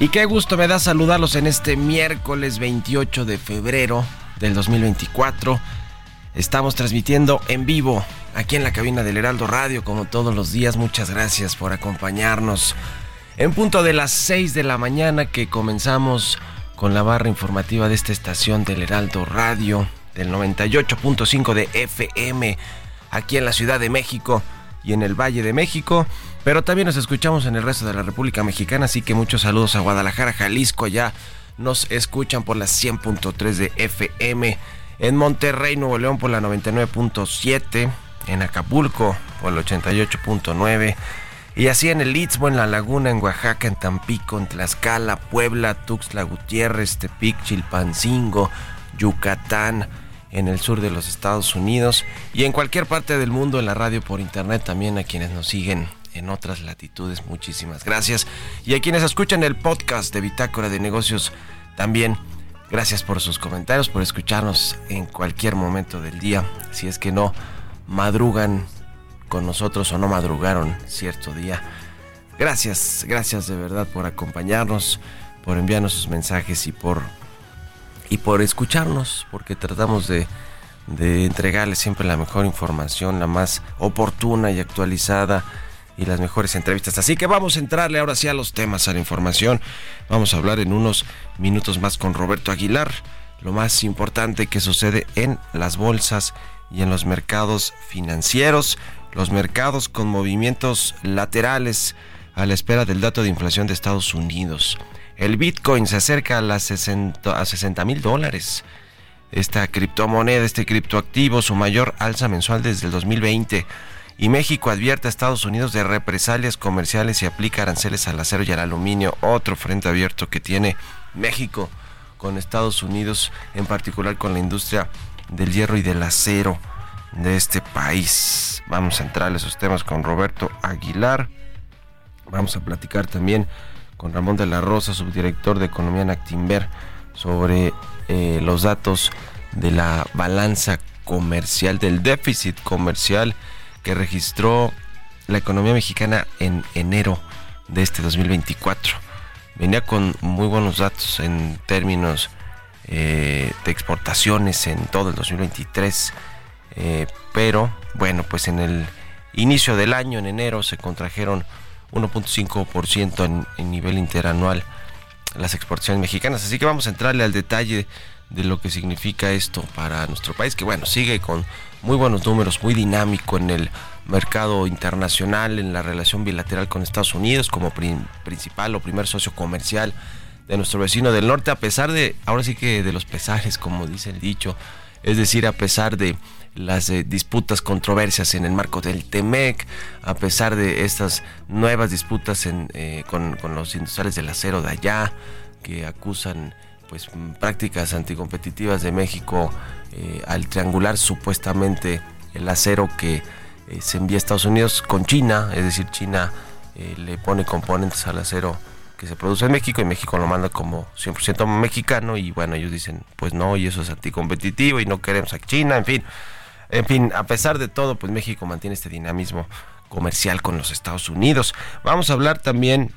Y qué gusto me da saludarlos en este miércoles 28 de febrero del 2024. Estamos transmitiendo en vivo aquí en la cabina del Heraldo Radio como todos los días. Muchas gracias por acompañarnos. En punto de las 6 de la mañana que comenzamos con la barra informativa de esta estación del Heraldo Radio del 98.5 de FM aquí en la Ciudad de México y en el Valle de México. Pero también nos escuchamos en el resto de la República Mexicana, así que muchos saludos a Guadalajara, Jalisco, allá nos escuchan por las 100.3 de FM, en Monterrey, Nuevo León por la 99.7, en Acapulco por el 88.9, y así en el Istmo, en La Laguna, en Oaxaca, en Tampico, en Tlaxcala, Puebla, Tuxtla Gutiérrez, Tepic, Chilpancingo, Yucatán, en el sur de los Estados Unidos y en cualquier parte del mundo en la radio por internet también a quienes nos siguen en otras latitudes. Muchísimas gracias. Y a quienes escuchan el podcast de Bitácora de Negocios también. Gracias por sus comentarios, por escucharnos en cualquier momento del día. Si es que no madrugan con nosotros o no madrugaron cierto día. Gracias, gracias de verdad por acompañarnos, por enviarnos sus mensajes y por y por escucharnos, porque tratamos de, de entregarles siempre la mejor información, la más oportuna y actualizada y las mejores entrevistas. Así que vamos a entrarle ahora sí a los temas, a la información. Vamos a hablar en unos minutos más con Roberto Aguilar, lo más importante que sucede en las bolsas y en los mercados financieros, los mercados con movimientos laterales a la espera del dato de inflación de Estados Unidos. El Bitcoin se acerca a las 60 mil dólares. Esta criptomoneda, este criptoactivo, su mayor alza mensual desde el 2020. Y México advierte a Estados Unidos de represalias comerciales y aplica aranceles al acero y al aluminio. Otro frente abierto que tiene México con Estados Unidos, en particular con la industria del hierro y del acero de este país. Vamos a entrar a esos temas con Roberto Aguilar. Vamos a platicar también con Ramón de la Rosa, subdirector de Economía en Actimber, sobre eh, los datos de la balanza comercial, del déficit comercial que registró la economía mexicana en enero de este 2024. Venía con muy buenos datos en términos eh, de exportaciones en todo el 2023, eh, pero bueno, pues en el inicio del año, en enero, se contrajeron 1.5% en, en nivel interanual las exportaciones mexicanas. Así que vamos a entrarle al detalle de lo que significa esto para nuestro país, que bueno, sigue con muy buenos números, muy dinámico en el mercado internacional, en la relación bilateral con Estados Unidos como principal o primer socio comercial de nuestro vecino del norte, a pesar de, ahora sí que de los pesajes, como dice el dicho, es decir, a pesar de las eh, disputas, controversias en el marco del TEMEC, a pesar de estas nuevas disputas eh, con, los industriales del acero de allá, que acusan pues prácticas anticompetitivas de México eh, al triangular supuestamente el acero que se envía a Estados Unidos con China, es decir, China le pone componentes al acero que se produce en México y México lo manda como 100% mexicano y bueno, ellos dicen, pues no, y eso es anticompetitivo y no queremos a China, en fin. En fin, a pesar de todo, pues México mantiene este dinamismo comercial con los Estados Unidos. Vamos a hablar también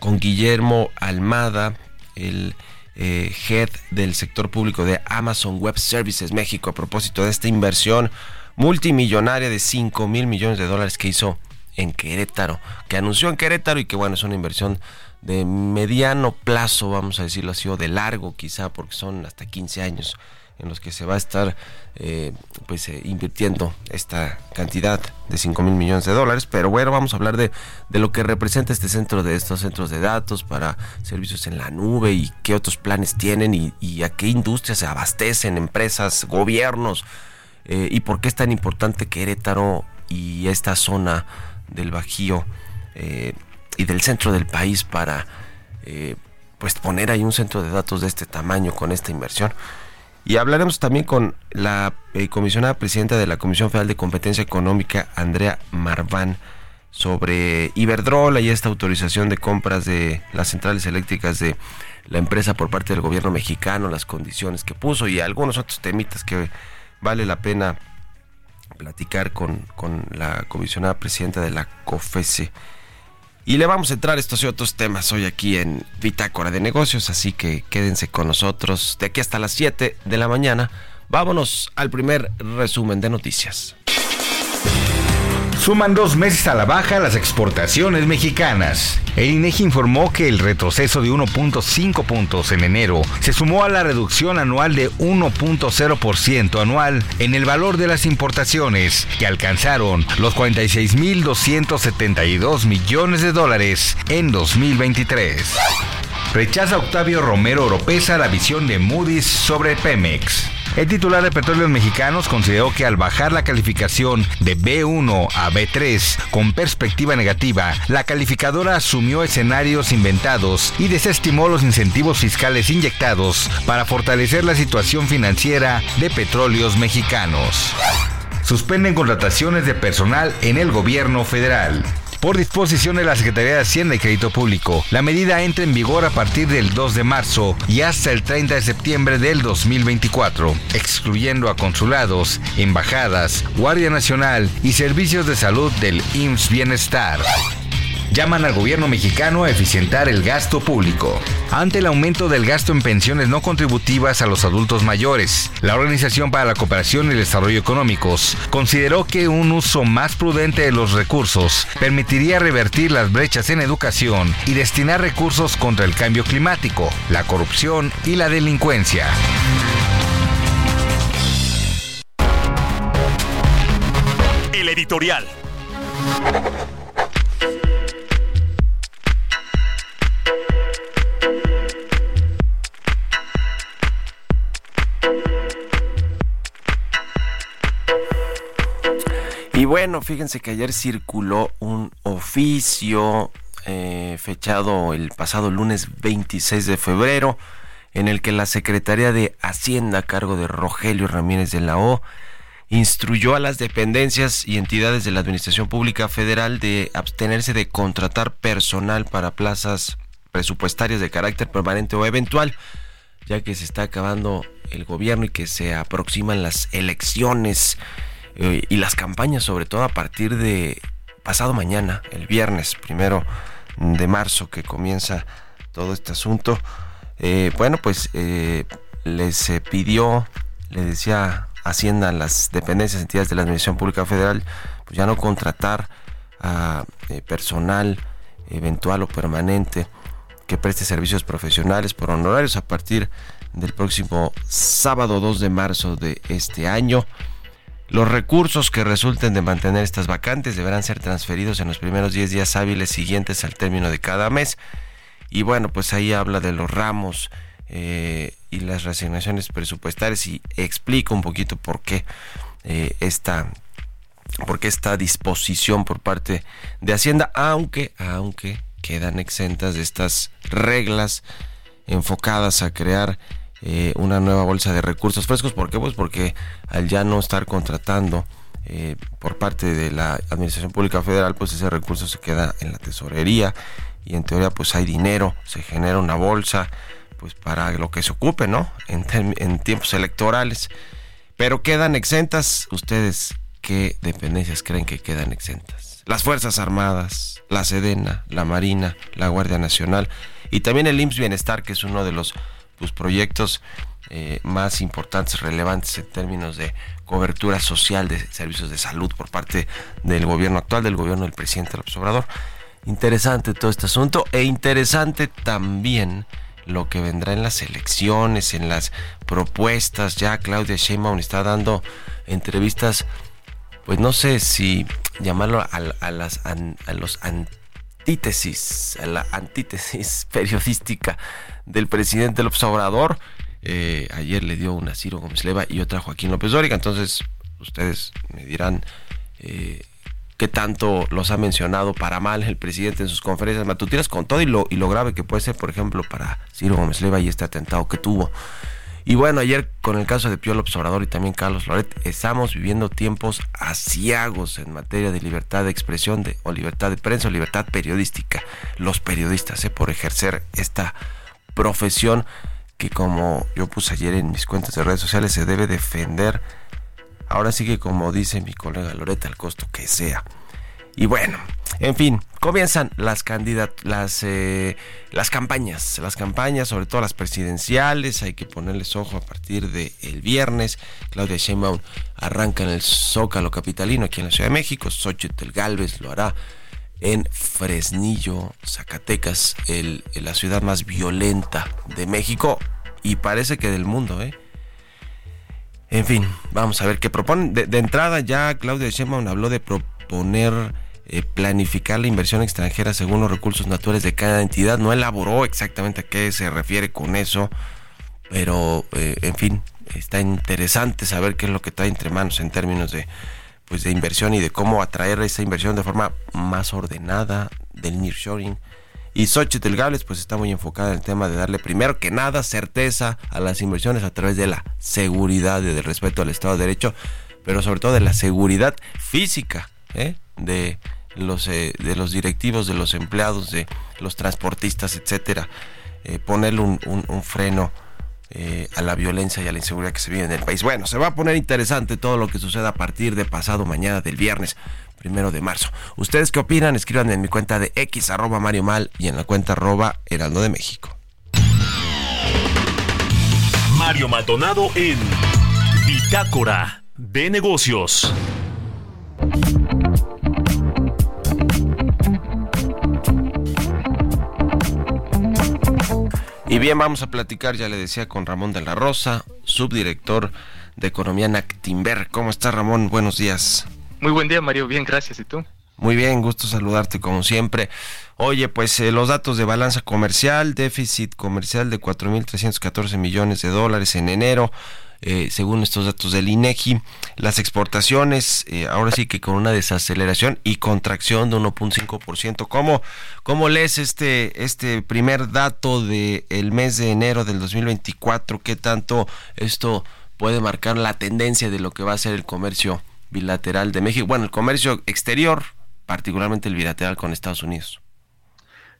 con Guillermo Almada, el eh, head del sector público de Amazon Web Services México, a propósito de esta inversión multimillonaria de 5 mil millones de dólares que hizo en Querétaro, que anunció en Querétaro y que bueno, es una inversión de mediano plazo, vamos a decirlo así, o de largo quizá, porque son hasta 15 años en los que se va a estar eh, pues eh, invirtiendo esta cantidad de 5 mil millones de dólares. Pero bueno, vamos a hablar de, de, lo que representa este centro de estos centros de datos para servicios en la nube y qué otros planes tienen y, a qué industrias se abastecen, empresas, gobiernos eh, y por qué es tan importante Querétaro y esta zona del Bajío y del centro del país para pues poner ahí un centro de datos de este tamaño con esta inversión. Y hablaremos también con la eh, comisionada presidenta de la Comisión Federal de Competencia Económica, Andrea Marván, sobre Iberdrola y esta autorización de compras de las centrales eléctricas de la empresa por parte del gobierno mexicano, las condiciones que puso y algunos otros temitas que vale la pena platicar con, con la comisionada presidenta de la COFESE. Y le vamos a entrar estos y otros temas hoy aquí en Bitácora de Negocios, así que quédense con nosotros de aquí hasta las 7 de la mañana. Vámonos al primer resumen de noticias. Suman dos meses a la baja las exportaciones mexicanas. El INEGI informó que el retroceso de 1.5 puntos en enero se sumó a la reducción anual de 1.0% anual en el valor de las importaciones, que alcanzaron los 46.272 millones de dólares en 2023. Rechaza Octavio Romero Oropesa la visión de Moody's sobre Pemex. El titular de Petróleos Mexicanos consideró que al bajar la calificación de B1 a B3 con perspectiva negativa, la calificadora asumió escenarios inventados y desestimó los incentivos fiscales inyectados para fortalecer la situación financiera de Petróleos Mexicanos. Suspenden contrataciones de personal en el gobierno federal. Por disposición de la Secretaría de Hacienda y Crédito Público, la medida entra en vigor a partir del 2 de marzo y hasta el 30 de septiembre del 2024, excluyendo a consulados, embajadas, Guardia Nacional y servicios de salud del IMSS Bienestar llaman al gobierno mexicano a eficientar el gasto público. Ante el aumento del gasto en pensiones no contributivas a los adultos mayores, la Organización para la Cooperación y el Desarrollo Económicos consideró que un uso más prudente de los recursos permitiría revertir las brechas en educación y destinar recursos contra el cambio climático, la corrupción y la delincuencia. El editorial. Bueno, fíjense que ayer circuló un oficio eh, fechado el pasado lunes 26 de febrero, en el que la Secretaría de Hacienda a cargo de Rogelio Ramírez de la O instruyó a las dependencias y entidades de la Administración Pública Federal de abstenerse de contratar personal para plazas presupuestarias de carácter permanente o eventual, ya que se está acabando el gobierno y que se aproximan las elecciones eh, y las campañas, sobre todo a partir de pasado mañana, el viernes primero de marzo, que comienza todo este asunto. Eh, bueno, pues eh, les pidió, le decía Hacienda las dependencias, entidades de la Administración Pública Federal, pues ya no contratar a personal eventual o permanente que preste servicios profesionales por honorarios a partir del próximo sábado 2 de marzo de este año. Los recursos que resulten de mantener estas vacantes deberán ser transferidos en los primeros 10 días hábiles siguientes al término de cada mes. Y bueno, pues ahí habla de los ramos eh, y las reasignaciones presupuestarias y explica un poquito por qué eh, esta por qué esta disposición por parte de Hacienda, aunque, aunque quedan exentas de estas reglas enfocadas a crear eh, una nueva bolsa de recursos frescos. ¿Por qué? Pues porque al ya no estar contratando eh, por parte de la Administración Pública Federal, pues ese recurso se queda en la tesorería y en teoría pues hay dinero, se genera una bolsa pues para lo que se ocupe, ¿no? En, en tiempos electorales. Pero quedan exentas, ustedes, ¿qué dependencias creen que quedan exentas? Las Fuerzas Armadas, la Sedena, la Marina, la Guardia Nacional y también el IMSS Bienestar, que es uno de los pues, proyectos eh, más importantes, relevantes en términos de cobertura social de servicios de salud por parte del gobierno actual, del gobierno del presidente López Obrador. Interesante todo este asunto e interesante también lo que vendrá en las elecciones, en las propuestas. Ya Claudia Sheinbaum está dando entrevistas, pues no sé si llamarlo a, las, a los antítesis, a la antítesis periodística del presidente López Obrador. Eh, ayer le dio una Ciro Gómez Leva y otra Joaquín López Dóriga. Entonces, ustedes me dirán eh, qué tanto los ha mencionado para mal el presidente en sus conferencias matutinas, con todo y lo, y lo grave que puede ser, por ejemplo, para Ciro Gómez Leva y este atentado que tuvo. Y bueno, ayer con el caso de Pío Obrador y también Carlos Loret, estamos viviendo tiempos asiagos en materia de libertad de expresión de, o libertad de prensa o libertad periodística. Los periodistas, ¿eh? por ejercer esta profesión que como yo puse ayer en mis cuentas de redes sociales se debe defender. Ahora sí que como dice mi colega Loreta, al costo que sea. Y bueno, en fin, comienzan las las, eh, las campañas, las campañas, sobre todo las presidenciales, hay que ponerles ojo a partir del el viernes. Claudia Sheinbaum arranca en el Zócalo Capitalino, aquí en la Ciudad de México. Xochitl Galvez lo hará en Fresnillo, Zacatecas, el, la ciudad más violenta de México y parece que del mundo, ¿eh? En fin, vamos a ver qué proponen. De, entrada ya Claudia Sheinbaum habló de proponer eh, planificar la inversión extranjera según los recursos naturales de cada entidad. No elaboró exactamente a qué se refiere con eso, pero eh, en fin, está interesante saber qué es lo que está entre manos en términos de pues de inversión y de cómo atraer esa inversión de forma más ordenada del nearshoring. Y Xochitl Gales pues está muy enfocada en el tema de darle primero que nada certeza a las inversiones a través de la seguridad y del respeto al Estado de Derecho, pero sobre todo de la seguridad física ¿eh? De los eh, de los directivos, de los empleados, de los transportistas, etcétera. Eh, ponerle un, un freno eh, a la violencia y a la inseguridad que se vive en el país. Bueno, se va a poner interesante todo lo que suceda a partir de pasado mañana del viernes primero de marzo. ¿Ustedes qué opinan? Escriban en mi cuenta de X arroba Mario Mal y en la cuenta arroba Heraldo de México. Mario Maldonado en Bitácora de Negocios. Y bien, vamos a platicar, ya le decía, con Ramón de la Rosa, subdirector de Economía Nactimber. ¿Cómo está Ramón? Buenos días. Muy buen día, Mario. Bien, gracias. ¿Y tú? Muy bien, gusto saludarte como siempre. Oye, pues eh, los datos de balanza comercial, déficit comercial de 4.314 millones de dólares en enero, eh, según estos datos del INEGI. Las exportaciones, eh, ahora sí que con una desaceleración y contracción de 1.5%. ¿Cómo, ¿Cómo lees este, este primer dato del el mes de enero del 2024? ¿Qué tanto esto puede marcar la tendencia de lo que va a ser el comercio bilateral de México? Bueno, el comercio exterior, particularmente el bilateral con Estados Unidos.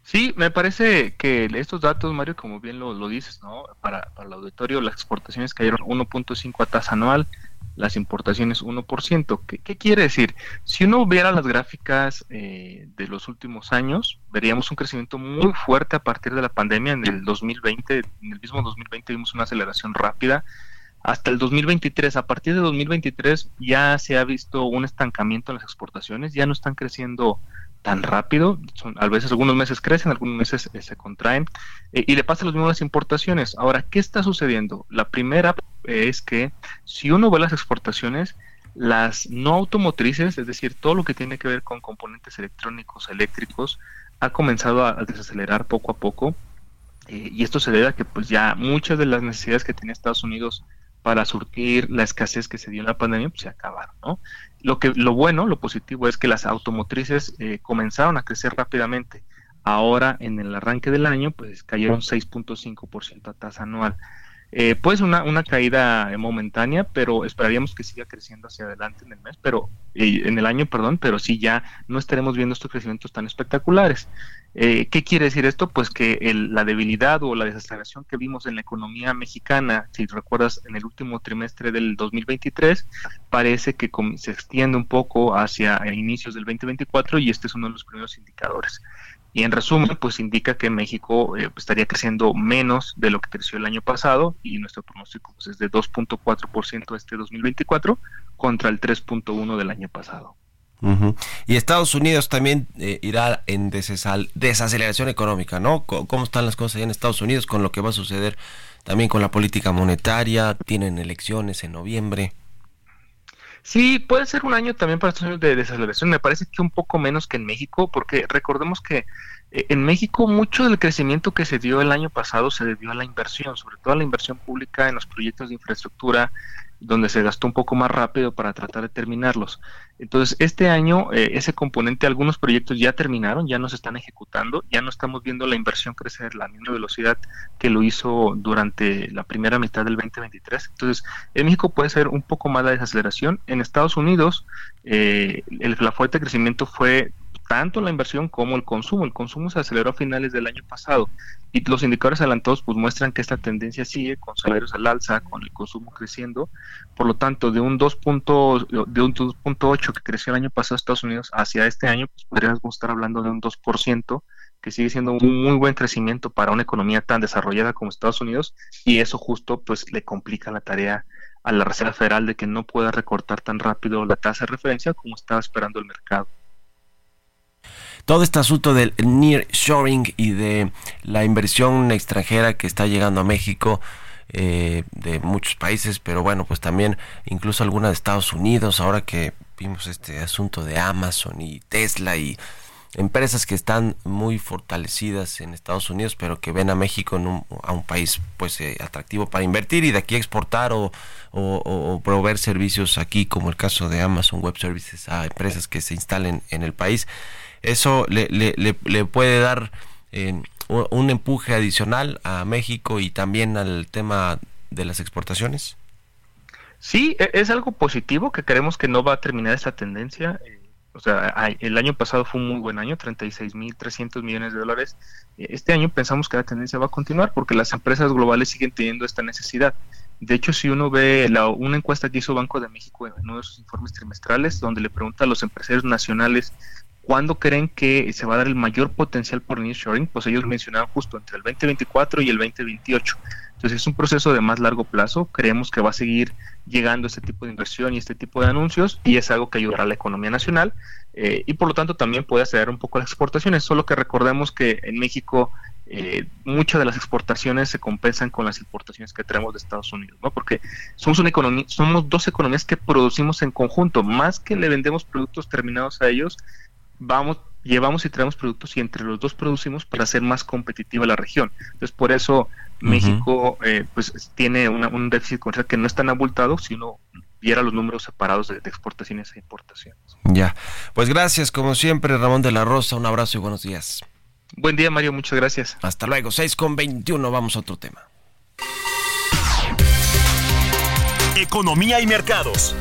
Sí, me parece que estos datos, Mario, como bien lo, dices, ¿no? Para, el auditorio, las exportaciones cayeron 1.5 a tasa anual, las importaciones 1%. ¿Qué, ¿Qué, quiere decir? Si uno viera las gráficas eh, de los últimos años, veríamos un crecimiento muy fuerte a partir de la pandemia. En el 2020, en el mismo 2020 vimos una aceleración rápida. Hasta el 2023, a partir de 2023 ya se ha visto un estancamiento en las exportaciones, ya no están creciendo tan rápido. Son, a veces algunos meses crecen, algunos meses eh, se contraen. Eh, y le pasa lo mismo las importaciones. Ahora, ¿qué está sucediendo? La primera es que si uno ve las exportaciones, las no automotrices, es decir, todo lo que tiene que ver con componentes electrónicos, eléctricos, ha comenzado a, desacelerar poco a poco. Eh, y esto se debe a que pues ya muchas de las necesidades que tiene Estados Unidos para surtir la escasez que se dio en la pandemia, pues se acabaron, ¿no? Lo, que, lo bueno, lo positivo es que las automotrices eh, comenzaron a crecer rápidamente. Ahora, en el arranque del año, pues cayeron 6.5% a tasa anual. Eh, pues una, una caída momentánea, pero esperaríamos que siga creciendo hacia adelante en el mes, pero eh, en el año, perdón, pero sí ya no estaremos viendo estos crecimientos tan espectaculares. Eh, ¿Qué quiere decir esto? Pues que la debilidad o la desaceleración que vimos en la economía mexicana, si recuerdas, en el último trimestre del 2023, parece que se extiende un poco hacia inicios del 2024 y este es uno de los primeros indicadores. Y en resumen, pues indica que México eh, pues, estaría creciendo menos de lo que creció el año pasado y nuestro pronóstico pues, es de 2.4% este 2024 contra el 3.1% del año pasado. Y Estados Unidos también eh, irá en desaceleración económica, ¿no? ¿Cómo están las cosas allá en Estados Unidos con lo que va a suceder también con la política monetaria? Tienen elecciones en noviembre. Sí, puede ser un año también para Estados Unidos de desaceleración. Me parece que un poco menos que en México, porque recordemos que eh, en México mucho del crecimiento que se dio el año pasado se debió a la inversión, sobre todo a la inversión pública en los proyectos de infraestructura, donde se gastó un poco más rápido para tratar de terminarlos. Entonces, este año eh, ese componente, algunos proyectos ya terminaron, ya no se están ejecutando, ya no estamos viendo la inversión crecer la misma velocidad que lo hizo durante la primera mitad del 2023. Entonces, en México puede ser un poco más la desaceleración. En Estados Unidos, eh, el, la fuerte crecimiento fue tanto la inversión como el consumo. El consumo se aceleró a finales del año pasado y los indicadores adelantados pues muestran que esta tendencia sigue con salarios al alza, con el consumo creciendo. Por lo tanto, de un 2. de un 2.8 que creció el año pasado Estados Unidos hacia este año, pues podríamos estar hablando de un 2% que sigue siendo un muy buen crecimiento para una economía tan desarrollada como Estados Unidos y eso justo pues le complica la tarea a la Reserva Federal de que no pueda recortar tan rápido la tasa de referencia como estaba esperando el mercado todo este asunto del nearshoring y de la inversión extranjera que está llegando a México eh, de muchos países, pero bueno, pues también incluso alguna de Estados Unidos, ahora que vimos este asunto de Amazon y Tesla y empresas que están muy fortalecidas en Estados Unidos, pero que ven a México en un, a un país pues eh, atractivo para invertir y de aquí exportar o, o, proveer servicios aquí, como el caso de Amazon Web Services a empresas que se instalen en el país eso le, le, le, puede dar eh, un empuje adicional a México y también al tema de las exportaciones? Sí, e, es algo positivo que creemos que no va a terminar esta tendencia. Eh, o sea, el año pasado fue un muy buen año, 36.300 millones de dólares. Eh, este año pensamos que la tendencia va a continuar porque las empresas globales siguen teniendo esta necesidad. De hecho, si uno ve la, una encuesta que hizo Banco de México en uno de sus informes trimestrales, donde le pregunta a los empresarios nacionales ¿Cuándo creen que se va a dar el mayor potencial por nearshoring? Pues ellos mencionaban justo entre el 2024 y el 2028. Entonces es un proceso de más largo plazo. Creemos que va a seguir llegando este tipo de inversión y este tipo de anuncios y es algo que ayudará a la economía nacional eh, y por lo tanto también puede acelerar un poco las exportaciones. Solo que recordemos que en México eh, muchas de las exportaciones se compensan con las importaciones que traemos de Estados Unidos, ¿no? Porque somos una economía, somos dos economías que producimos en conjunto, más que le vendemos productos terminados a ellos, vamos, llevamos y traemos productos y entre los dos producimos para hacer más competitiva la región. Entonces, por eso México eh, pues tiene un déficit comercial que no es tan abultado si uno viera los números separados de, exportaciones e importaciones. Ya, pues gracias como siempre Ramón de la Rosa, un abrazo y buenos días. Buen día Mario, muchas gracias. Hasta luego, 6 con 21, vamos a otro tema. Economía y mercados.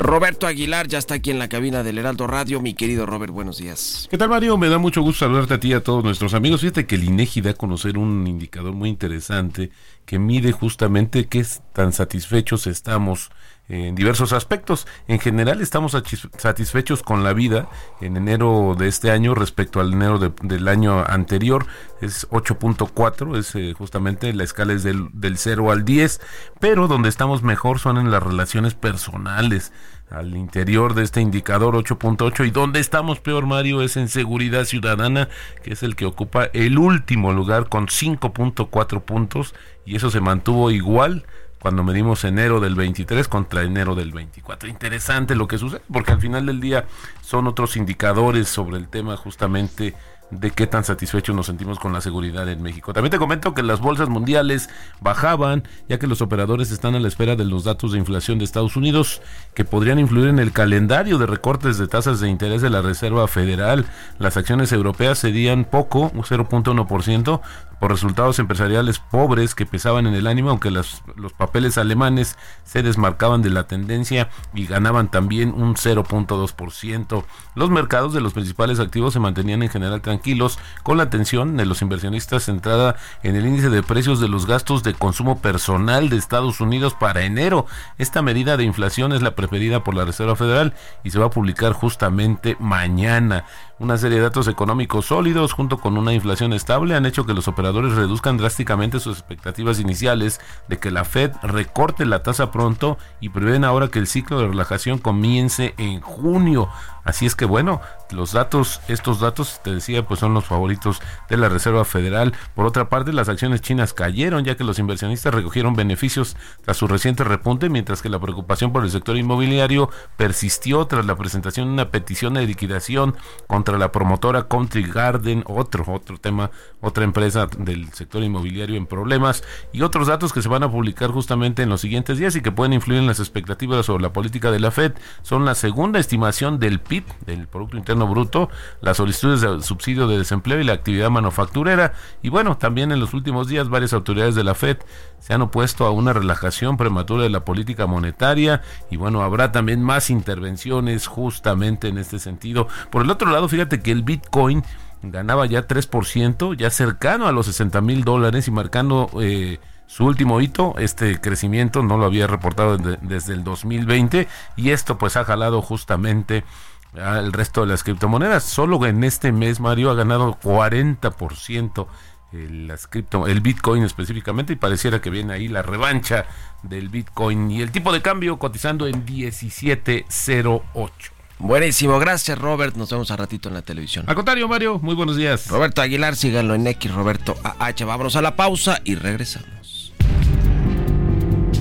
Roberto Aguilar ya está aquí en la cabina del Heraldo Radio. Mi querido Robert, buenos días. ¿Qué tal, Mario? Me da mucho gusto saludarte a ti y a todos nuestros amigos. Fíjate que el INEGI da a conocer un indicador muy interesante que mide justamente qué tan satisfechos estamos en diversos aspectos. En general estamos satisfechos con la vida en enero de este año respecto al enero del año anterior. Es 8.4, es eh, justamente la escala es del, del 0 al 10, pero donde estamos mejor son en las relaciones personales al interior de este indicador 8.8 y donde estamos peor Mario es en seguridad ciudadana que es el que ocupa el último lugar con 5.4 puntos y eso se mantuvo igual cuando medimos enero del 23 contra enero del 24. Interesante lo que sucede, porque al final del día son otros indicadores sobre el tema justamente de qué tan satisfechos nos sentimos con la seguridad en México. También te comento que las bolsas mundiales bajaban, ya que los operadores están a la espera de los datos de inflación de Estados Unidos, que podrían influir en el calendario de recortes de tasas de interés de la Reserva Federal. Las acciones europeas cedían poco, un 0.1%, por resultados empresariales pobres que pesaban en el ánimo, aunque los papeles alemanes se desmarcaban de la tendencia y ganaban también un 0.2%. Los mercados de los principales activos se mantenían en general tranquilos, con la atención de los inversionistas centrada en el índice de precios de los gastos de consumo personal de Estados Unidos para enero. Esta medida de inflación es la preferida por la Reserva Federal y se va a publicar justamente mañana. Una serie de datos económicos sólidos junto con una inflación estable han hecho que los operadores reduzcan drásticamente sus expectativas iniciales de que la Fed recorte la tasa pronto y prevén ahora que el ciclo de relajación comience en junio. Así es que bueno, los datos, estos datos, te decía, pues son los favoritos de la Reserva Federal. Por otra parte, las acciones chinas cayeron ya que los inversionistas recogieron beneficios tras su reciente repunte, mientras que la preocupación por el sector inmobiliario persistió tras la presentación de una petición de liquidación contra la promotora Country Garden, otro, otro tema, otra empresa del sector inmobiliario en problemas, y otros datos que se van a publicar justamente en los siguientes días y que pueden influir en las expectativas sobre la política de la Fed, son la segunda estimación del PIB, del Producto Interno Bruto, las solicitudes de subsidio de desempleo y la actividad manufacturera. Y bueno, también en los últimos días varias autoridades de la Fed se han opuesto a una relajación prematura de la política monetaria y bueno, habrá también más intervenciones justamente en este sentido. Por el otro lado, fíjate que el Bitcoin ganaba ya 3%, ya cercano a los 60 mil dólares y marcando... Eh, su último hito, este crecimiento no lo había reportado desde el 2020 y esto pues ha jalado justamente el resto de las criptomonedas. Solo en este mes Mario ha ganado 40% el, cripto, el Bitcoin específicamente y pareciera que viene ahí la revancha del Bitcoin y el tipo de cambio cotizando en 1708. Buenísimo, gracias Robert, nos vemos a ratito en la televisión. Al contrario Mario, muy buenos días. Roberto Aguilar, síganlo en X, Roberto AH, vámonos a la pausa y regresamos.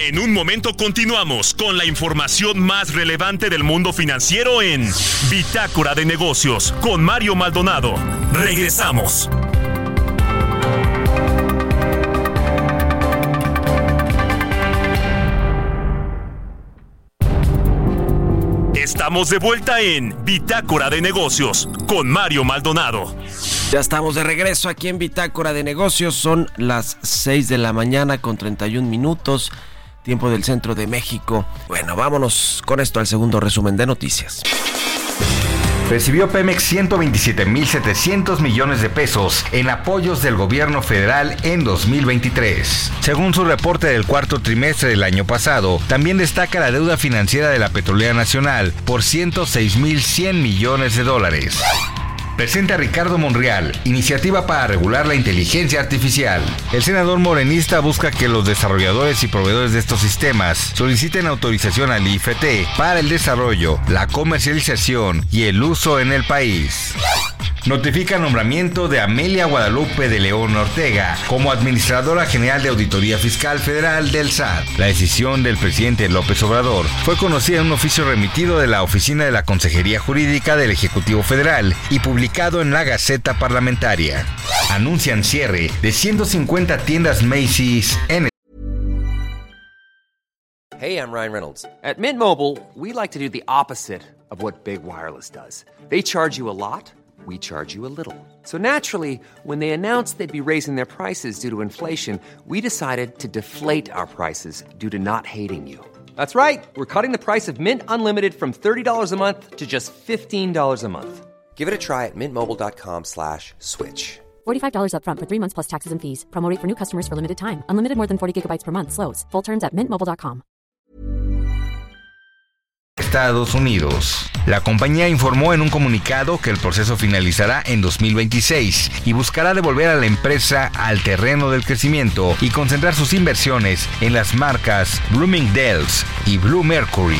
En un momento continuamos con la información más relevante del mundo financiero en Bitácora de Negocios con Mario Maldonado. Regresamos. Estamos de vuelta en Bitácora de Negocios con Mario Maldonado. Ya estamos de regreso aquí en Bitácora de Negocios. Son las 6 de la mañana con 31 minutos tiempo del centro de México. Bueno, vámonos con esto al segundo resumen de noticias. Recibió Pemex 127.700 millones de pesos en apoyos del gobierno federal en 2023. Según su reporte del cuarto trimestre del año pasado, también destaca la deuda financiera de la Petrolera Nacional por 106.100 millones de dólares presenta Ricardo Monreal, iniciativa para regular la inteligencia artificial. El senador morenista busca que los desarrolladores y proveedores de estos sistemas soliciten autorización al IFT para el desarrollo, la comercialización y el uso en el país. Notifica nombramiento de Amelia Guadalupe de León Ortega como Administradora General de Auditoría Fiscal Federal del SAT. La decisión del presidente López Obrador fue conocida en un oficio remitido de la Oficina de la Consejería Jurídica del Ejecutivo Federal y publicado en la Gaceta Parlamentaria. Anuncian cierre de 150 tiendas Macy's en Hey, I'm Ryan Reynolds. At Mint Mobile, we like to do the opposite of what Big Wireless does. They charge you a lot. we charge you a little. So naturally, when they announced they'd be raising their prices due to inflation, we decided to deflate our prices due to not hating you. That's right. We're cutting the price of Mint Unlimited from $30 a month to just $15 a month. Give it a try at mintmobile.com slash switch. $45 upfront for three months plus taxes and fees. Promo for new customers for limited time. Unlimited more than 40 gigabytes per month. Slows. Full terms at mintmobile.com. Estados Unidos. La compañía informó en un comunicado que el proceso finalizará en 2026 y buscará devolver a la empresa al terreno del crecimiento y concentrar sus inversiones en las marcas Bloomingdale's y Blue Mercury.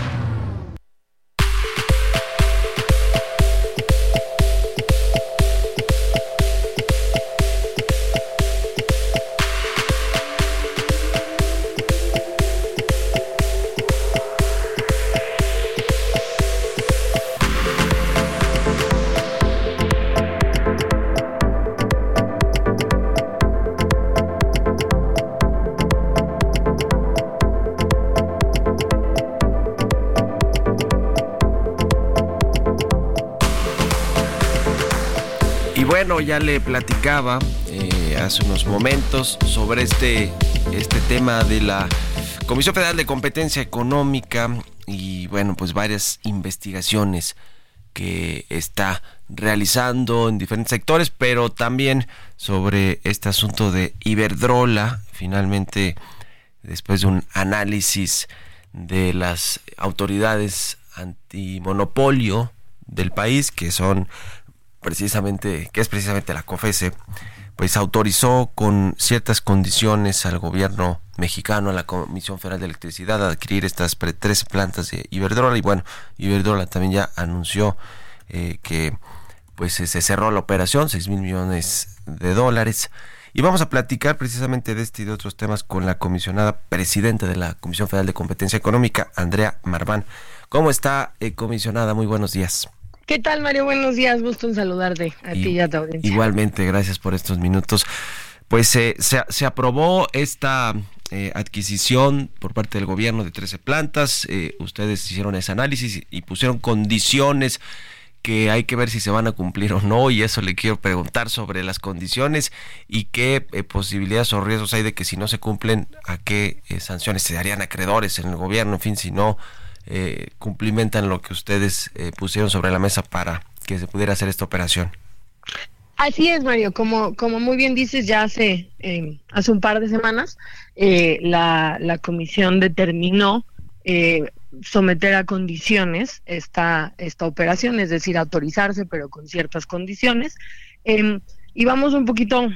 Ya le platicaba eh, hace unos momentos sobre este, este tema de la Comisión Federal de Competencia Económica y bueno, pues varias investigaciones que está realizando en diferentes sectores, pero también sobre este asunto de Iberdrola. Finalmente, después de un análisis de las autoridades antimonopolio del país, que son precisamente, que es precisamente la COFESE, pues autorizó con ciertas condiciones al gobierno mexicano, a la Comisión Federal de Electricidad, a adquirir estas tres plantas de Iberdrola. Y bueno, Iberdrola también ya anunció eh, que pues se cerró la operación, 6 mil millones de dólares. Y vamos a platicar precisamente de este y de otros temas con la comisionada presidenta de la Comisión Federal de Competencia Económica, Andrea Marván. ¿Cómo está, eh, comisionada? Muy buenos días. ¿Qué tal, Mario? Buenos días, gusto en saludarte a ti y a tu audiencia. Igualmente, gracias por estos minutos. Pues eh, se, aprobó esta eh, adquisición por parte del gobierno de 13 plantas. Eh, ustedes hicieron ese análisis y pusieron condiciones que hay que ver si se van a cumplir o no y eso le quiero preguntar sobre las condiciones y qué posibilidades o riesgos hay de que si no se cumplen a qué sanciones se darían acreedores en el gobierno, en fin, si no eh, cumplimentan lo que ustedes eh, pusieron sobre la mesa para que se pudiera hacer esta operación. Así es, Mario. Como, como muy bien dices, ya hace, eh, hace un par de semanas eh, la, la comisión determinó someter a condiciones esta, esta operación, es decir, autorizarse, pero con ciertas condiciones. Y vamos un poquito,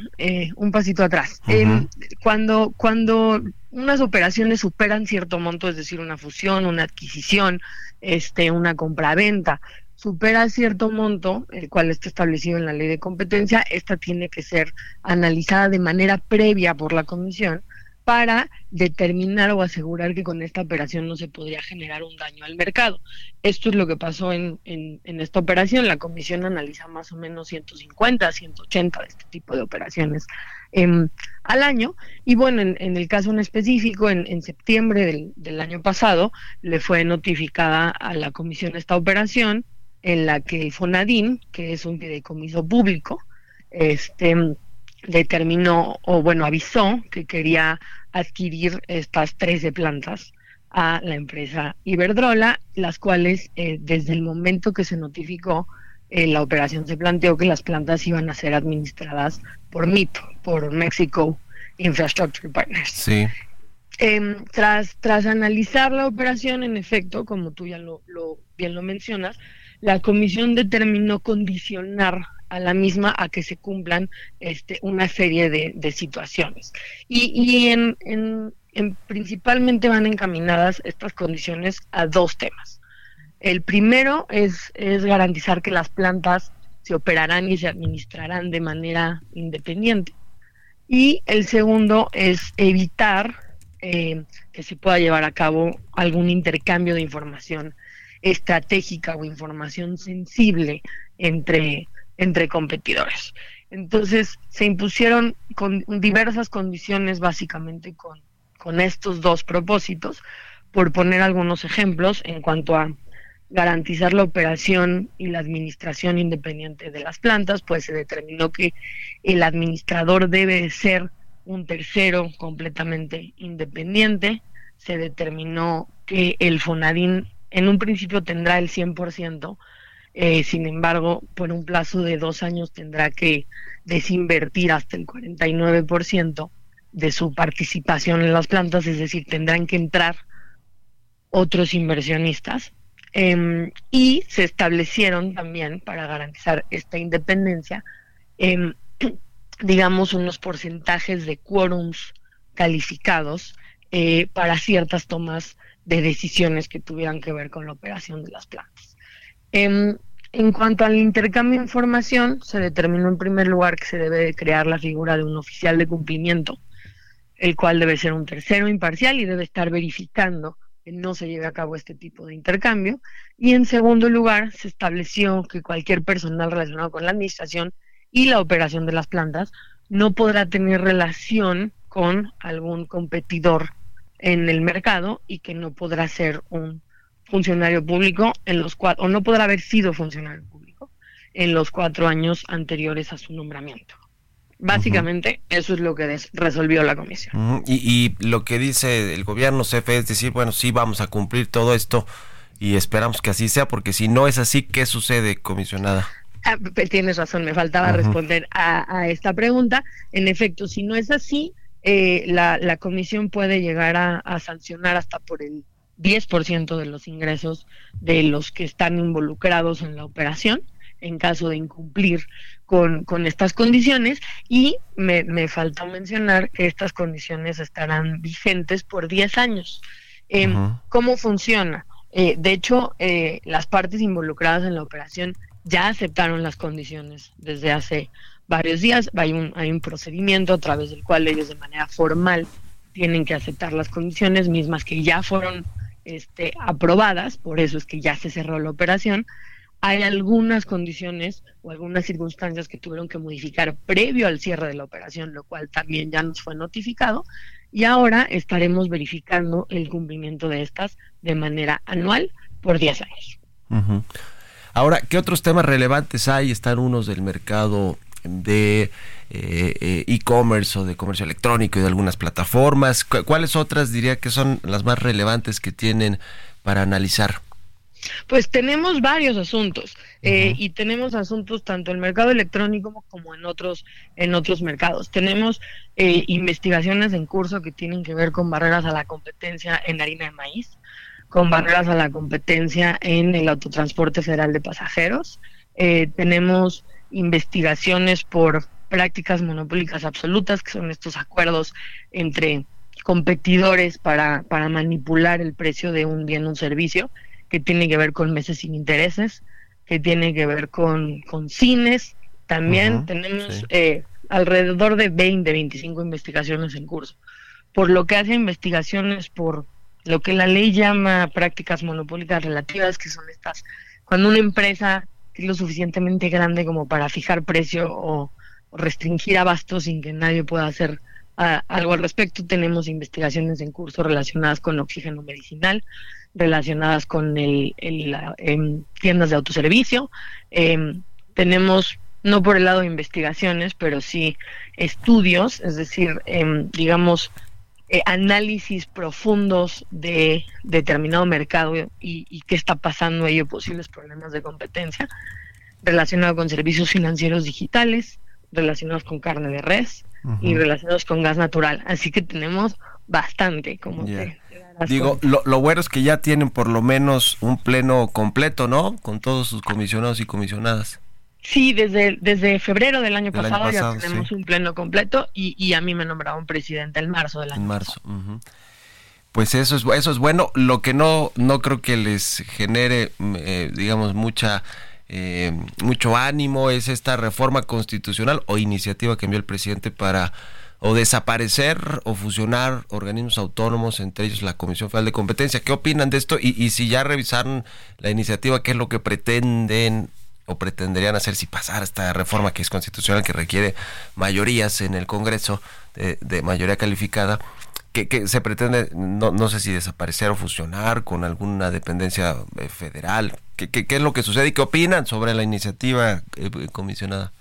un pasito atrás. Em, cuando, cuando unas operaciones superan cierto monto, es decir, una fusión, una adquisición, este, una compraventa, supera cierto monto, el cual está establecido en la ley de competencia, esta tiene que ser analizada de manera previa por la comisión para determinar o asegurar que con esta operación no se podría generar un daño al mercado. Esto es lo que pasó en, en, esta operación. La comisión analiza más o menos 150, 180 de este tipo de operaciones em, al año. Y bueno, en, el caso en específico, en, septiembre del, año pasado, le fue notificada a la comisión esta operación en la que Fonadín, que es un fideicomiso público, este determinó o bueno avisó que quería adquirir estas 13 plantas a la empresa Iberdrola, las cuales eh, desde el momento que se notificó eh, la operación se planteó que las plantas iban a ser administradas por MIP, por Mexico Infrastructure Partners. Sí. Em, tras, tras analizar la operación, en efecto, como tú ya lo, lo bien lo mencionas, la comisión determinó condicionar a la misma a que se cumplan este, una serie de, situaciones. Y, y en, en, principalmente van encaminadas estas condiciones a dos temas. El primero es, es garantizar que las plantas se operarán y se administrarán de manera independiente. Y el segundo es evitar eh, que se pueda llevar a cabo algún intercambio de información estratégica o información sensible entre entre competidores. Entonces se impusieron con diversas condiciones básicamente con, con estos dos propósitos, por poner algunos ejemplos en cuanto a garantizar la operación y la administración independiente de las plantas, pues se determinó que el administrador debe ser un tercero completamente independiente, se determinó que el FONADIN en un principio tendrá el 100%, eh, sin embargo, por un plazo de dos años tendrá que desinvertir hasta el 49% de su participación en las plantas, es decir, tendrán que entrar otros inversionistas. Em, y se establecieron también, para garantizar esta independencia, em, digamos, unos porcentajes de quórums calificados eh, para ciertas tomas de decisiones que tuvieran que ver con la operación de las plantas. Em, en cuanto al intercambio de información, se determinó en primer lugar que se debe crear la figura de un oficial de cumplimiento, el cual debe ser un tercero imparcial y debe estar verificando que no se lleve a cabo este tipo de intercambio. Y en segundo lugar, se estableció que cualquier personal relacionado con la administración y la operación de las plantas no podrá tener relación con algún competidor en el mercado y que no podrá ser un funcionario público en los cuatro, o no podrá haber sido funcionario público en los cuatro años anteriores a su nombramiento. Básicamente, eso es lo que resolvió la comisión. y, y, lo que dice el gobierno CFE es decir, bueno, sí vamos a cumplir todo esto y esperamos que así sea, porque si no es así, ¿qué sucede, comisionada? Ah, tienes razón, me faltaba responder a, esta pregunta. En efecto, si no es así, eh, la, comisión puede llegar a, sancionar hasta por el 10% de los ingresos de los que están involucrados en la operación en caso de incumplir con, estas condiciones y me, me faltó mencionar que estas condiciones estarán vigentes por 10 años. Em, ¿Cómo funciona? Eh, de hecho, eh, las partes involucradas en la operación ya aceptaron las condiciones desde hace varios días. Hay un, hay un procedimiento a través del cual ellos de manera formal tienen que aceptar las condiciones mismas que ya fueron este, aprobadas, por eso es que ya se cerró la operación. Hay algunas condiciones o algunas circunstancias que tuvieron que modificar previo al cierre de la operación, lo cual también ya nos fue notificado. Y ahora estaremos verificando el cumplimiento de estas de manera anual por 10 años. Ahora, ¿qué otros temas relevantes hay? Están unos del mercado de eh, eh, e-commerce o de comercio electrónico y de algunas plataformas. ¿Cuáles otras diría que son las más relevantes que tienen para analizar? Pues tenemos varios asuntos eh, y tenemos asuntos tanto en el mercado electrónico como en otros en otros mercados. Tenemos investigaciones en curso que tienen que ver con barreras a la competencia en harina de maíz con barreras a la competencia en el autotransporte federal de pasajeros. Eh, tenemos investigaciones por prácticas monopólicas absolutas, que son estos acuerdos entre competidores para, para manipular el precio de un bien o un servicio, que tiene que ver con meses sin intereses, que tiene que ver con, con cines. También tenemos eh, alrededor de 20, 25 investigaciones en curso. Por lo que hace investigaciones por lo que la ley llama prácticas monopólicas relativas, que son estas, cuando una empresa lo suficientemente grande como para fijar precio o, restringir abastos sin que nadie pueda hacer algo al respecto. Tenemos investigaciones en curso relacionadas con oxígeno medicinal, relacionadas con el, em, tiendas de autoservicio. Em, tenemos, no por el lado de investigaciones, pero sí estudios, es decir, em, digamos, eh, análisis profundos de determinado mercado y, qué está pasando ello, posibles problemas de competencia relacionados con servicios financieros digitales, relacionados con carne de res y relacionados con gas natural. Así que tenemos bastante, como Digo, lo, lo, bueno es que ya tienen por lo menos un pleno completo, ¿no? Con todos sus comisionados y comisionadas. Sí, desde, desde febrero del año, pasado, ya tenemos un pleno completo y, y, a mí me nombraron presidente en marzo del año. En marzo. Pues eso es, eso es bueno. Lo que no, no creo que les genere, mm, eh, digamos, mucha, eh, mucho ánimo es esta reforma constitucional o iniciativa que envió el presidente para o desaparecer o fusionar organismos autónomos, entre ellos la Comisión Federal de Competencia. ¿Qué opinan de esto? Y, y si ya revisaron la iniciativa, ¿qué es lo que pretenden o pretenderían hacer si pasara esta reforma que es constitucional, que requiere mayorías en el Congreso, de, mayoría calificada, que, se pretende, no, no, sé si desaparecer o fusionar con alguna dependencia eh, federal. ¿Qué, qué, es lo que sucede y qué opinan sobre la iniciativa eh, comisionada?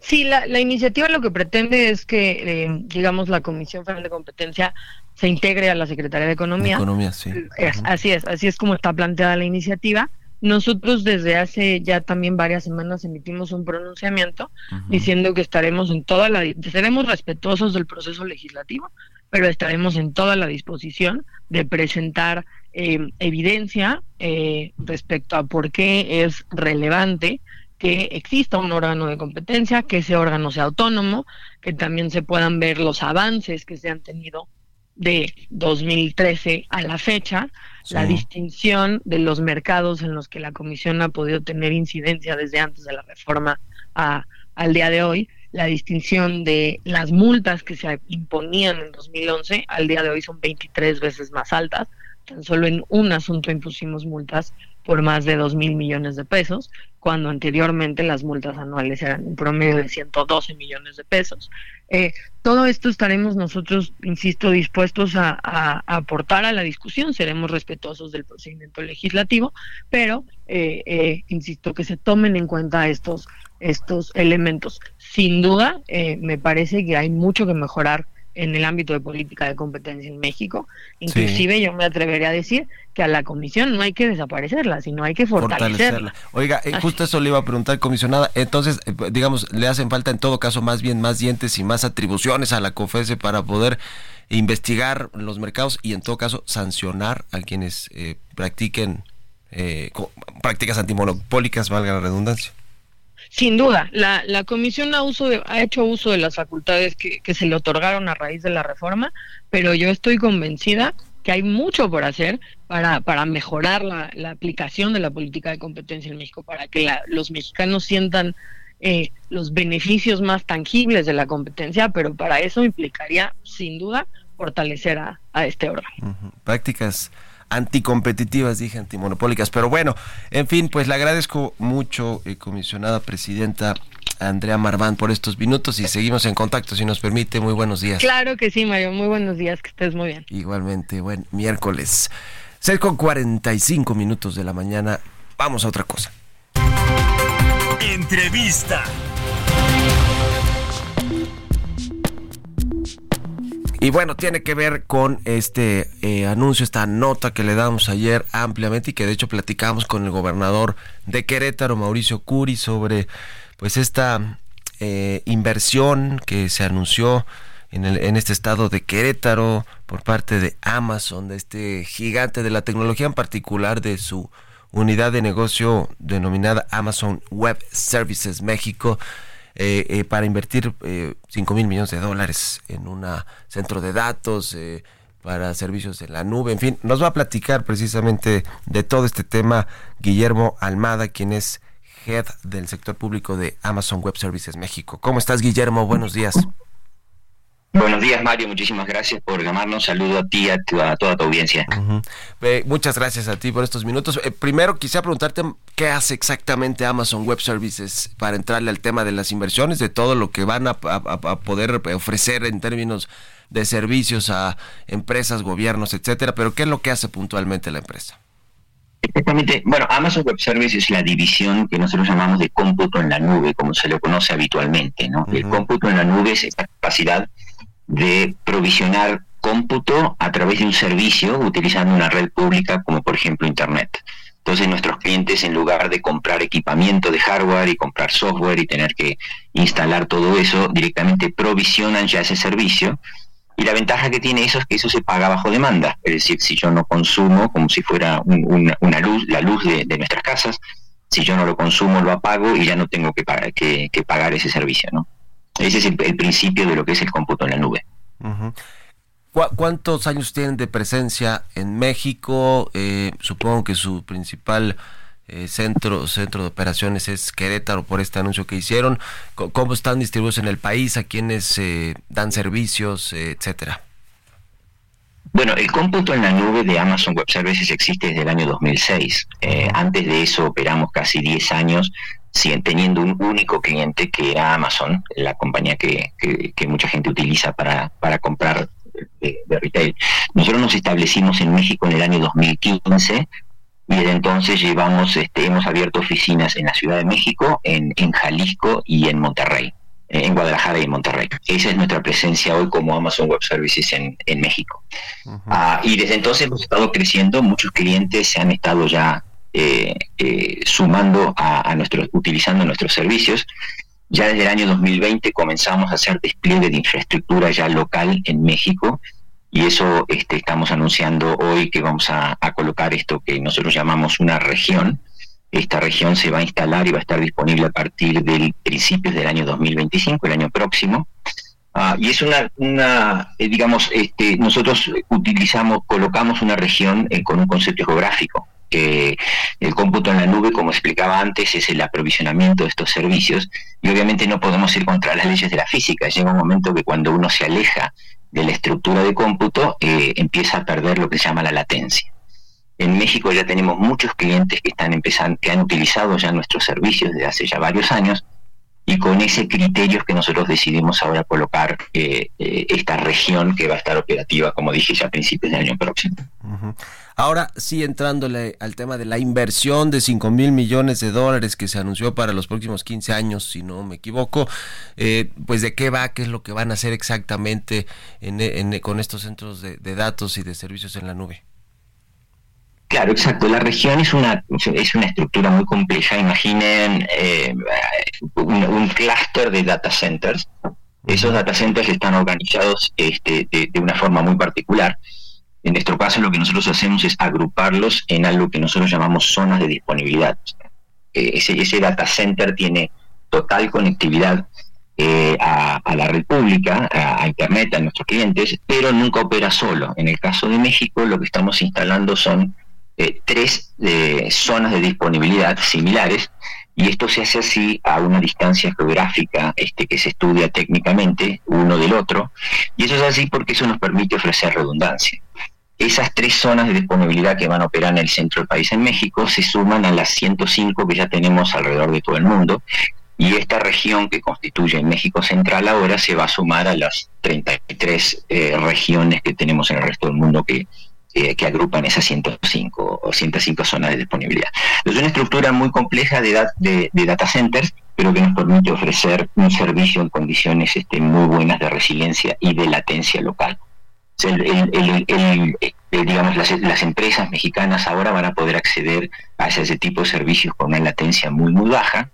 Sí, la, la, iniciativa lo que pretende es que, eh, digamos, la Comisión Federal de Competencia se integre a la Secretaría de Economía. Economía, sí. Así es, así es como está planteada la iniciativa. Nosotros desde hace ya también varias semanas emitimos un pronunciamiento diciendo que estaremos en toda la seremos respetuosos del proceso legislativo, pero estaremos en toda la disposición de presentar eh, evidencia eh, respecto a por qué es relevante que exista un órgano de competencia, que ese órgano sea autónomo, que también se puedan ver los avances que se han tenido de 2013 a la fecha, la distinción de los mercados en los que la Comisión ha podido tener incidencia desde antes de la reforma a, al día de hoy, la distinción de las multas que se imponían en 2011 al día de hoy son 23 veces más altas. Tan solo en un asunto impusimos multas por más de 2 mil millones de pesos, cuando anteriormente las multas anuales eran un promedio de 112 millones de pesos. Eh, todo esto estaremos nosotros, insisto, dispuestos a, aportar a la discusión, seremos respetuosos del procedimiento legislativo, pero, eh, eh, insisto, que se tomen en cuenta estos, estos elementos. Sin duda, me parece que hay mucho que mejorar en el ámbito de política de competencia en México. Inclusive yo me atrevería a decir que a la comisión no hay que desaparecerla, sino hay que fortalecerla. Oiga, eh, justo eso le iba a preguntar, comisionada. Entonces, eh, digamos, le hacen falta en todo caso más bien más dientes y más atribuciones a la COFESE para poder investigar los mercados y en todo caso sancionar a quienes eh, practiquen prácticas antimonopólicas, valga la redundancia. Sin duda, la, la comisión ha, uso ha hecho uso de las facultades que, que se le otorgaron a raíz de la reforma, pero yo estoy convencida que hay mucho por hacer para, para mejorar la, la aplicación de la política de competencia en México, para que los mexicanos sientan eh, los beneficios más tangibles de la competencia, pero para eso implicaría, sin duda, fortalecer a, a este órgano. Prácticas anticompetitivas, dije antimonopólicas. Pero bueno, en fin, pues le agradezco mucho, eh, comisionada presidenta Andrea Marván, por estos minutos y seguimos en contacto, si nos permite. Muy buenos días. Claro que sí, Mario. Muy buenos días, que estés muy bien. Igualmente, buen miércoles. 6 con 45 minutos de la mañana. Vamos a otra cosa. Entrevista. Y bueno, tiene que ver con este eh, anuncio, esta nota que le damos ayer ampliamente y que de hecho platicamos con el gobernador de Querétaro, Mauricio Curi, sobre pues esta eh, inversión que se anunció en, el, en este estado de Querétaro por parte de Amazon, de este gigante de la tecnología, en particular de su unidad de negocio denominada Amazon Web Services México eh, eh, para invertir eh, 5 mil millones de dólares en un centro de datos, eh, para servicios en la nube, en fin, nos va a platicar precisamente de todo este tema Guillermo Almada, quien es head del sector público de Amazon Web Services México. ¿Cómo estás, Guillermo? Buenos días. Buenos días, Mario. Muchísimas gracias por llamarnos. Saludo a ti y a, toda tu audiencia. Eh, muchas gracias a ti por estos minutos. Eh, primero, quisiera preguntarte qué hace exactamente Amazon Web Services para entrarle al tema de las inversiones, de todo lo que van a, poder ofrecer en términos de servicios a empresas, gobiernos, etcétera. Pero qué es lo que hace puntualmente la empresa. Exactamente. Bueno, Amazon Web Services es la división que nosotros llamamos de cómputo en la nube, como se lo conoce habitualmente. ¿no? El cómputo en la nube es esta capacidad de provisionar cómputo a través de un servicio utilizando una red pública como por ejemplo Internet. Entonces nuestros clientes en lugar de comprar equipamiento de hardware y comprar software y tener que instalar todo eso, directamente provisionan ya ese servicio. Y la ventaja que tiene eso es que eso se paga bajo demanda. Es decir, si yo no consumo como si fuera una luz, la luz de, nuestras casas, si yo no lo consumo lo apago y ya no tengo que, que, que pagar ese servicio, ¿no? Ese es el, principio de lo que es el cómputo en la nube. ¿Cuántos años tienen de presencia en México? Eh, supongo que su principal eh, centro, centro de operaciones es Querétaro por este anuncio que hicieron. ¿Cómo están distribuidos en el país? ¿A quiénes eh, dan servicios, etcétera? Bueno, el cómputo en la nube de Amazon Web Services existe desde el año 2006. antes de eso operamos casi 10 años siguen teniendo un único cliente que era Amazon, la compañía que, que, mucha gente utiliza para, para comprar de, retail. Nosotros nos establecimos en México en el año 2015 y desde entonces llevamos, este, hemos abierto oficinas en la Ciudad de México, en, en Jalisco y en Monterrey, eh, en Guadalajara y en Monterrey. Esa es nuestra presencia hoy como Amazon Web Services en, en México. Ah, y desde entonces hemos estado creciendo, muchos clientes se han estado ya eh, eh, sumando a, nuestros, utilizando nuestros servicios. Ya desde el año 2020 comenzamos a hacer despliegue de infraestructura ya local en México y eso este, estamos anunciando hoy que vamos a, colocar esto que nosotros llamamos una región. Esta región se va a instalar y va a estar disponible a partir del principios del año 2025, el año próximo. Ah, y es una, una eh, digamos, este, nosotros utilizamos, colocamos una región con un concepto geográfico que el cómputo en la nube, como explicaba antes, es el aprovisionamiento de estos servicios y obviamente no podemos ir contra las leyes de la física. Llega un momento que cuando uno se aleja de la estructura de cómputo, eh, empieza a perder lo que se llama la latencia. En México ya tenemos muchos clientes que están empezando, que han utilizado ya nuestros servicios desde hace ya varios años y con ese criterio que nosotros decidimos ahora colocar eh, eh, esta región que va a estar operativa, como dije ya a principios del año próximo. Ahora sí, entrándole al tema de la inversión de 5 mil millones de dólares que se anunció para los próximos 15 años, si no me equivoco, eh, pues de qué va, qué es lo que van a hacer exactamente con estos centros de, datos y de servicios en la nube. Claro, exacto. La región es una, es una estructura muy compleja. Imaginen eh, un, clúster de data centers. Esos data centers están organizados este, de una forma muy particular en nuestro caso lo que nosotros hacemos es agruparlos en algo que nosotros llamamos zonas de disponibilidad. Eh, ese, data center tiene total conectividad eh, a, la red pública, a, Internet, a nuestros clientes, pero nunca opera solo. En el caso de México lo que estamos instalando son eh, tres zonas de disponibilidad similares y esto se hace así a una distancia geográfica este, que se estudia técnicamente uno del otro, y eso es así porque eso nos permite ofrecer redundancia. Esas tres zonas de disponibilidad que van a operar en el centro del país en México se suman a las 105 que ya tenemos alrededor de todo el mundo, y esta región que constituye México Central ahora se va a sumar a las 33 eh, regiones que tenemos en el resto del mundo que, que agrupan esas 105 o 105 zonas de disponibilidad. Es una estructura muy compleja de, de, data centers, pero que nos permite ofrecer un servicio en condiciones este, muy buenas de resiliencia y de latencia local. Eh, digamos, las, empresas mexicanas ahora van a poder acceder a ese, tipo de servicios con una latencia muy, muy baja.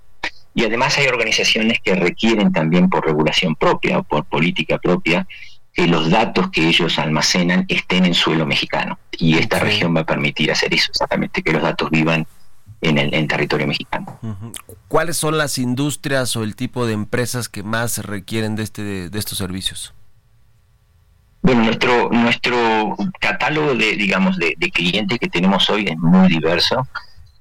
Y además hay organizaciones que requieren también por regulación propia o por política propia que los datos que ellos almacenan estén en suelo mexicano. Y esta región va a permitir hacer eso, exactamente, que los datos vivan en el territorio mexicano. ¿Cuáles son las industrias o el tipo de empresas que más requieren de, este, de estos servicios? Bueno, nuestro, nuestro catálogo de, digamos, de, clientes que tenemos hoy es muy diverso.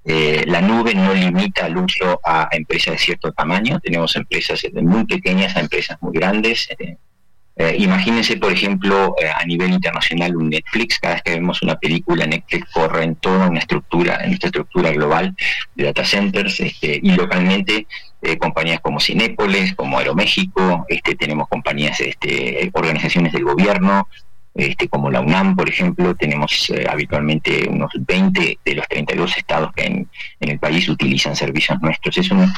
Eh, la nube no limita el uso a empresas de cierto tamaño. Tenemos empresas desde muy pequeñas a empresas muy grandes. Eh, eh, imagínense, por ejemplo, eh, a nivel internacional un Netflix, cada vez que vemos una película, Netflix corre en toda una estructura, en esta estructura global de data centers, este, y localmente eh, compañías como Cinépolis, como Aeroméxico, este, tenemos compañías, este, organizaciones del gobierno, este, como la UNAM, por ejemplo, tenemos habitualmente unos 20 de los 32 estados que en, en el país utilizan servicios nuestros. Es un,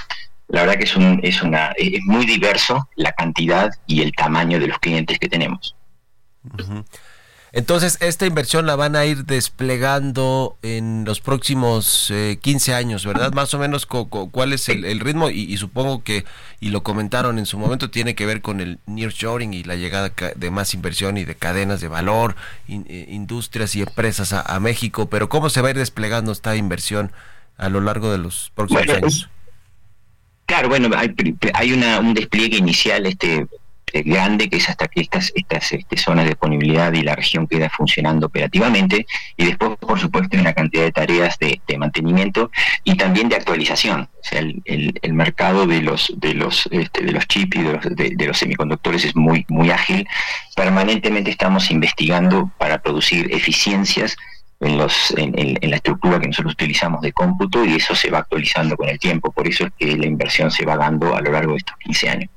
la verdad que es, un, es, una, es muy diverso la cantidad y el tamaño de los clientes que tenemos. Entonces, esta inversión la van a ir desplegando en los próximos 15 eh, años, ¿verdad? Más o menos cuál es el, ritmo y, supongo que, y lo comentaron en su momento, tiene que ver con el nearshoring y la llegada de más inversión y de cadenas de valor, eh, industrias y empresas a, México, pero ¿cómo se va a ir desplegando esta inversión a lo largo de los próximos años? Claro, bueno, hay, hay una, un despliegue inicial este eh, grande que es hasta que estas, estas este, zonas de disponibilidad y la región queda funcionando operativamente y después por supuesto hay una cantidad de tareas de, mantenimiento y también de actualización. O sea el, el, mercado de los de los este, de los chips y de los, de los semiconductores es muy muy ágil. Permanentemente estamos investigando para producir eficiencias en, los, en, la estructura que nosotros utilizamos de cómputo y eso se va actualizando con el tiempo. Por eso es que la inversión se va dando a lo largo de estos 15 años.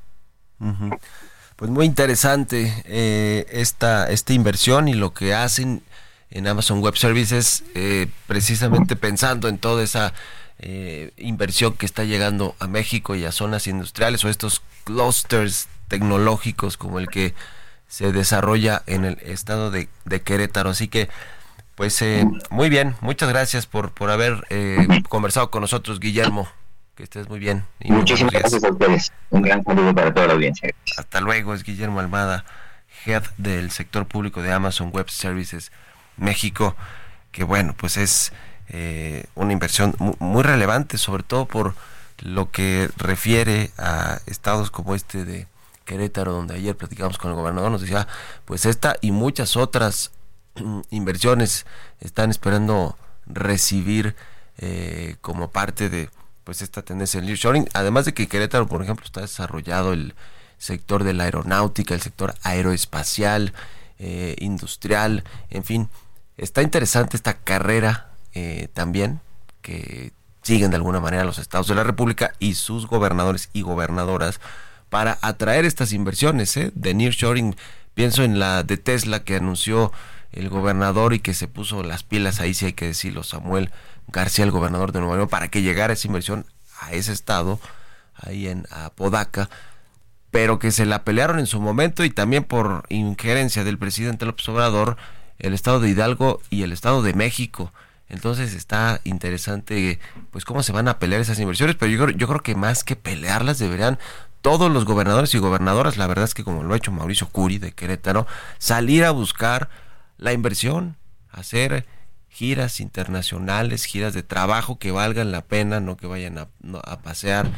Pues muy interesante eh, esta, esta inversión y lo que hacen en Amazon Web Services, eh, precisamente pensando en toda esa eh, inversión que está llegando a México y a zonas industriales o estos clusters tecnológicos como el que se desarrolla en el estado de, de Querétaro. Así que pues eh, muy bien, muchas gracias por, por haber eh, conversado con nosotros, Guillermo. Que estés muy bien. Y Muchísimas gracias a ustedes. Un gran saludo para toda la audiencia. Hasta luego, es Guillermo Almada, head del sector público de Amazon Web Services México, que bueno, pues es eh, una inversión muy, relevante, sobre todo por lo que refiere a estados como este de Querétaro, donde ayer platicamos con el gobernador, nos decía, pues esta y muchas otras inversiones están esperando recibir eh, como parte de pues esta tendencia del nearshoring, además de que Querétaro, por ejemplo, está desarrollado el sector de la aeronáutica, el sector aeroespacial, eh, industrial, en fin, está interesante esta carrera eh, también que siguen de alguna manera los estados de la República y sus gobernadores y gobernadoras para atraer estas inversiones de nearshoring. Pienso en la de Tesla que anunció el gobernador y que se puso las pilas, ahí sí hay que decirlo, Samuel García, el gobernador de Nuevo León, para que llegara esa inversión a ese estado, ahí en Apodaca, pero que se la pelearon en su momento y también por injerencia del presidente López Obrador, el estado de Hidalgo y el estado de México. Entonces está interesante pues cómo se van a pelear esas inversiones, pero yo, yo creo que más que pelearlas deberían todos los gobernadores y gobernadoras, la verdad es que como lo ha hecho Mauricio Curi de Querétaro, salir a buscar la inversión, hacer giras internacionales, giras de trabajo que valgan la pena, no que vayan a, pasear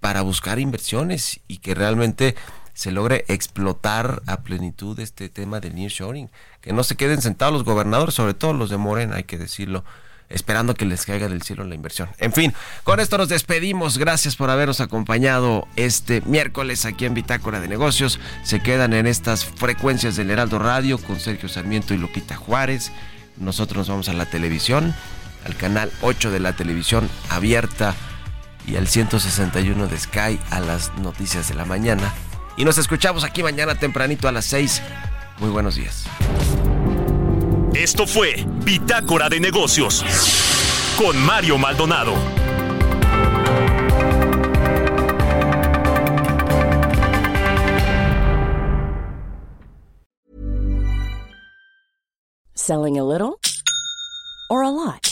para buscar inversiones y que realmente se logre explotar a plenitud este tema del nearshoring, que no se queden sentados los gobernadores, sobre todo los de Morena, hay que decirlo, esperando que les caiga del cielo la inversión. En fin, con esto nos despedimos. Gracias por habernos acompañado este miércoles aquí en Bitácora de Negocios. Se quedan en estas frecuencias del Heraldo Radio con Sergio Sarmiento y Lupita Juárez. Nosotros nos vamos a la televisión, al canal 8 de la televisión abierta y al 161 de Sky a las noticias de la mañana. Y nos escuchamos aquí mañana tempranito a las 6. Muy buenos días. Esto fue Bitácora de Negocios con Mario Maldonado. Selling a little or a lot?